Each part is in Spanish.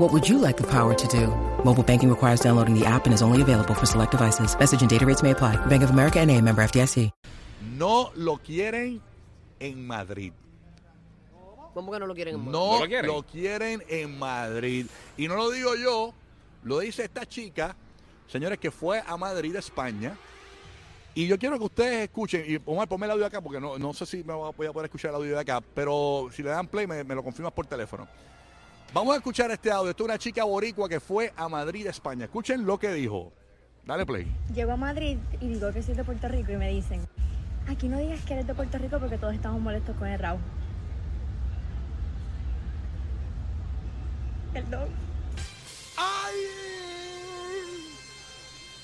What would you like the power to do? Mobile banking requires downloading the app and is only available for select devices. Message and data rates may apply. Bank of America and a member FDIC. No lo quieren en Madrid. ¿Cómo que no lo quieren en No, ¿No lo quieren? lo quieren en Madrid. Y no lo digo yo, lo dice esta chica, señores, que fue a Madrid, España. Y yo quiero que ustedes escuchen, y Omar, ponme el audio acá, porque no, no sé si me voy a poder escuchar el audio de acá, pero si le dan play me, me lo confirmas por teléfono. Vamos a escuchar este audio. Esto es una chica boricua que fue a Madrid, España. Escuchen lo que dijo. Dale play. Llego a Madrid y digo que soy de Puerto Rico y me dicen, aquí no digas que eres de Puerto Rico porque todos estamos molestos con el Raúl. Perdón.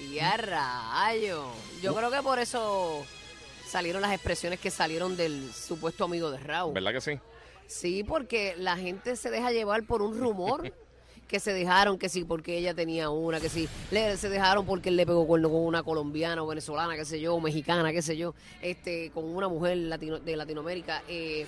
Y a rayo. Yo creo que por eso salieron las expresiones que salieron del supuesto amigo de Raúl. ¿Verdad que sí? Sí, porque la gente se deja llevar por un rumor. Que se dejaron, que sí, porque ella tenía una, que sí, le, se dejaron porque él le pegó cuerno con una colombiana o venezolana, qué sé yo, mexicana, qué sé yo, este, con una mujer latino, de Latinoamérica. Eh,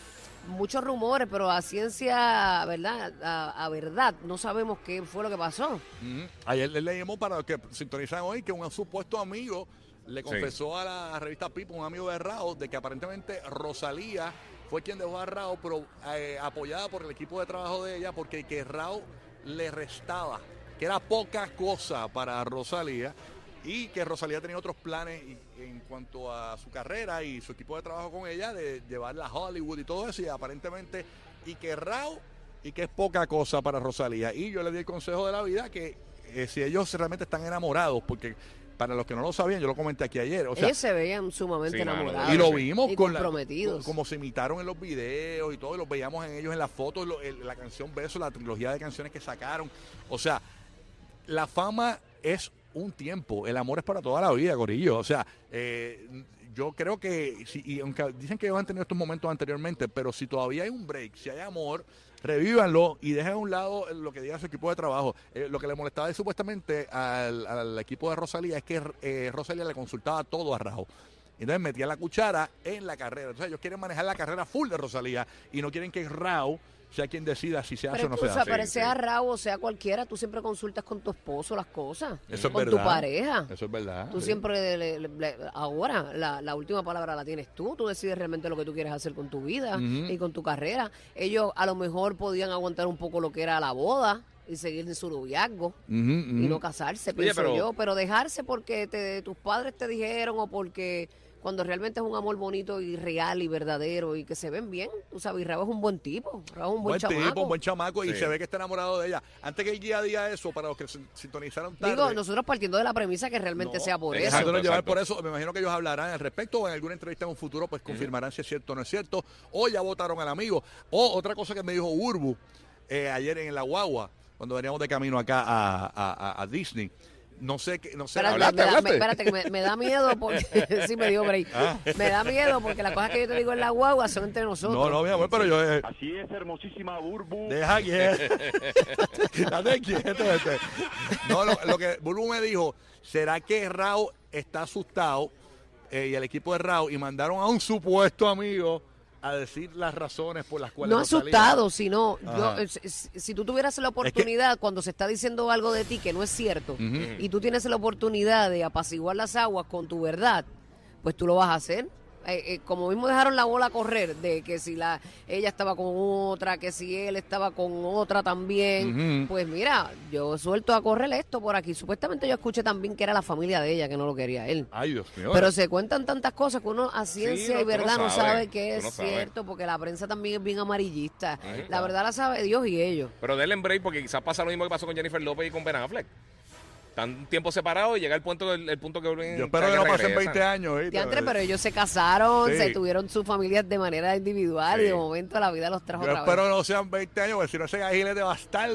muchos rumores, pero a ciencia, ¿verdad? A, a verdad, no sabemos qué fue lo que pasó. Ujú. Ayer le leímos para que sintonizan hoy que un supuesto amigo le confesó a la revista People, un amigo de Rao, de que aparentemente Rosalía fue quien dejó a Rao, pero eh, apoyada por el equipo de trabajo de ella, porque que Rao le restaba, que era poca cosa para Rosalía y que Rosalía tenía otros planes en cuanto a su carrera y su equipo de trabajo con ella, de llevarla a Hollywood y todo eso, y aparentemente, y que Rao, y que es poca cosa para Rosalía. Y yo le di el consejo de la vida que eh, si ellos realmente están enamorados, porque para los que no lo sabían, yo lo comenté aquí ayer, o sea, Ellos se veían sumamente Sí, enamorados. y lo vimos y con la- comprometidos. con- como se imitaron en los videos y todo, y los veíamos en ellos en las fotos, lo- el- la canción Beso, la trilogía de canciones que sacaron. O sea, la fama es un tiempo, el amor es para toda la vida, Corillo. O sea, eh, yo creo que, si, y aunque dicen que ellos han tenido estos momentos anteriormente, pero si todavía hay un break, si hay amor, revívanlo y dejen a un lado lo que diga su equipo de trabajo. Eh, lo que le molestaba supuestamente al, al equipo de Rosalía es que eh, Rosalía le consultaba todo a Rajo. Entonces metía la cuchara en la carrera. Entonces ellos quieren manejar la carrera full de Rosalía y no quieren que Rao sea quien decida si se hace Pero o no tú, se o sea, hace. pero sea Raúl o sea cualquiera, tú siempre consultas con tu esposo las cosas. Eso es con verdad. tu pareja. Eso es verdad. Tú sí. siempre, le- le- le- ahora, la, la última palabra la tienes tú. Tú decides realmente lo que tú quieres hacer con tu vida y con tu carrera. Ellos a lo mejor podían aguantar un poco lo que era la boda y seguir en su noviazgo y no casarse, Oye, pienso pero- yo. Pero dejarse porque te- tus padres te dijeron o porque cuando realmente es un amor bonito y real y verdadero y que se ven bien, tú sabes, y Raúl es un buen tipo. Raúl es un buen, buen chamaco. tipo, un buen chamaco y se ve que está enamorado de ella. Antes que el guía diga eso, para los que sin- sintonizaron tarde. Digo, nosotros partiendo de la premisa que realmente No, sea por eso. dejándonos Exacto, llevar por eso, me imagino que ellos hablarán al respecto o en alguna entrevista en un futuro, pues confirmarán si es cierto o no es cierto. O ya votaron al amigo. O otra cosa que me dijo Urbu eh, ayer en la guagua, cuando veníamos de camino acá a, a- a- a Disney. No sé qué, no sé. Espérate, ¿Hablaste, me da- hablaste? me- espérate, que me, me da miedo porque sí me dio break. Ah. Me da miedo porque las cosas que yo te digo en la guagua son entre nosotros. No, no, mi amor, pero yo. eh, Así es, hermosísima Burbu. Deja quieto. Date quieto. Este. No, lo, lo que Bulbu me dijo, ¿será que Rao está asustado eh, y el equipo de Rao y mandaron a un supuesto amigo a decir las razones por las cuales No Rosalía- asustado, sino yo, eh, si, si tú tuvieras la oportunidad cuando se está diciendo algo de ti que no es cierto y tú tienes la oportunidad de apaciguar las aguas con tu verdad, pues tú lo vas a hacer. Eh, eh, como mismo dejaron la bola correr, de que si la ella estaba con otra, que si él estaba con otra también, pues mira, yo suelto a correr esto por aquí. Supuestamente yo escuché también que era la familia de ella que no lo quería él. Ay, Dios mío. Pero se cuentan tantas cosas que uno a ciencia no, y verdad no, sabes, sabe que es no cierto, porque la prensa también es bien amarillista. La verdad la sabe Dios y ellos. Pero denle en break porque quizás pasa lo mismo que pasó con Jennifer López y con Ben Affleck. Están un tiempo separados y llega el punto, el, el punto que vuelven Yo espero que no pasen regresan. 20 años. ¿oíste? Diantre, pero ellos se casaron, Sí. se tuvieron sus familias de manera individual y Sí. de momento la vida los trajo Yo otra vez. espero que no sean 20 años, porque si no ese gajilete va a estar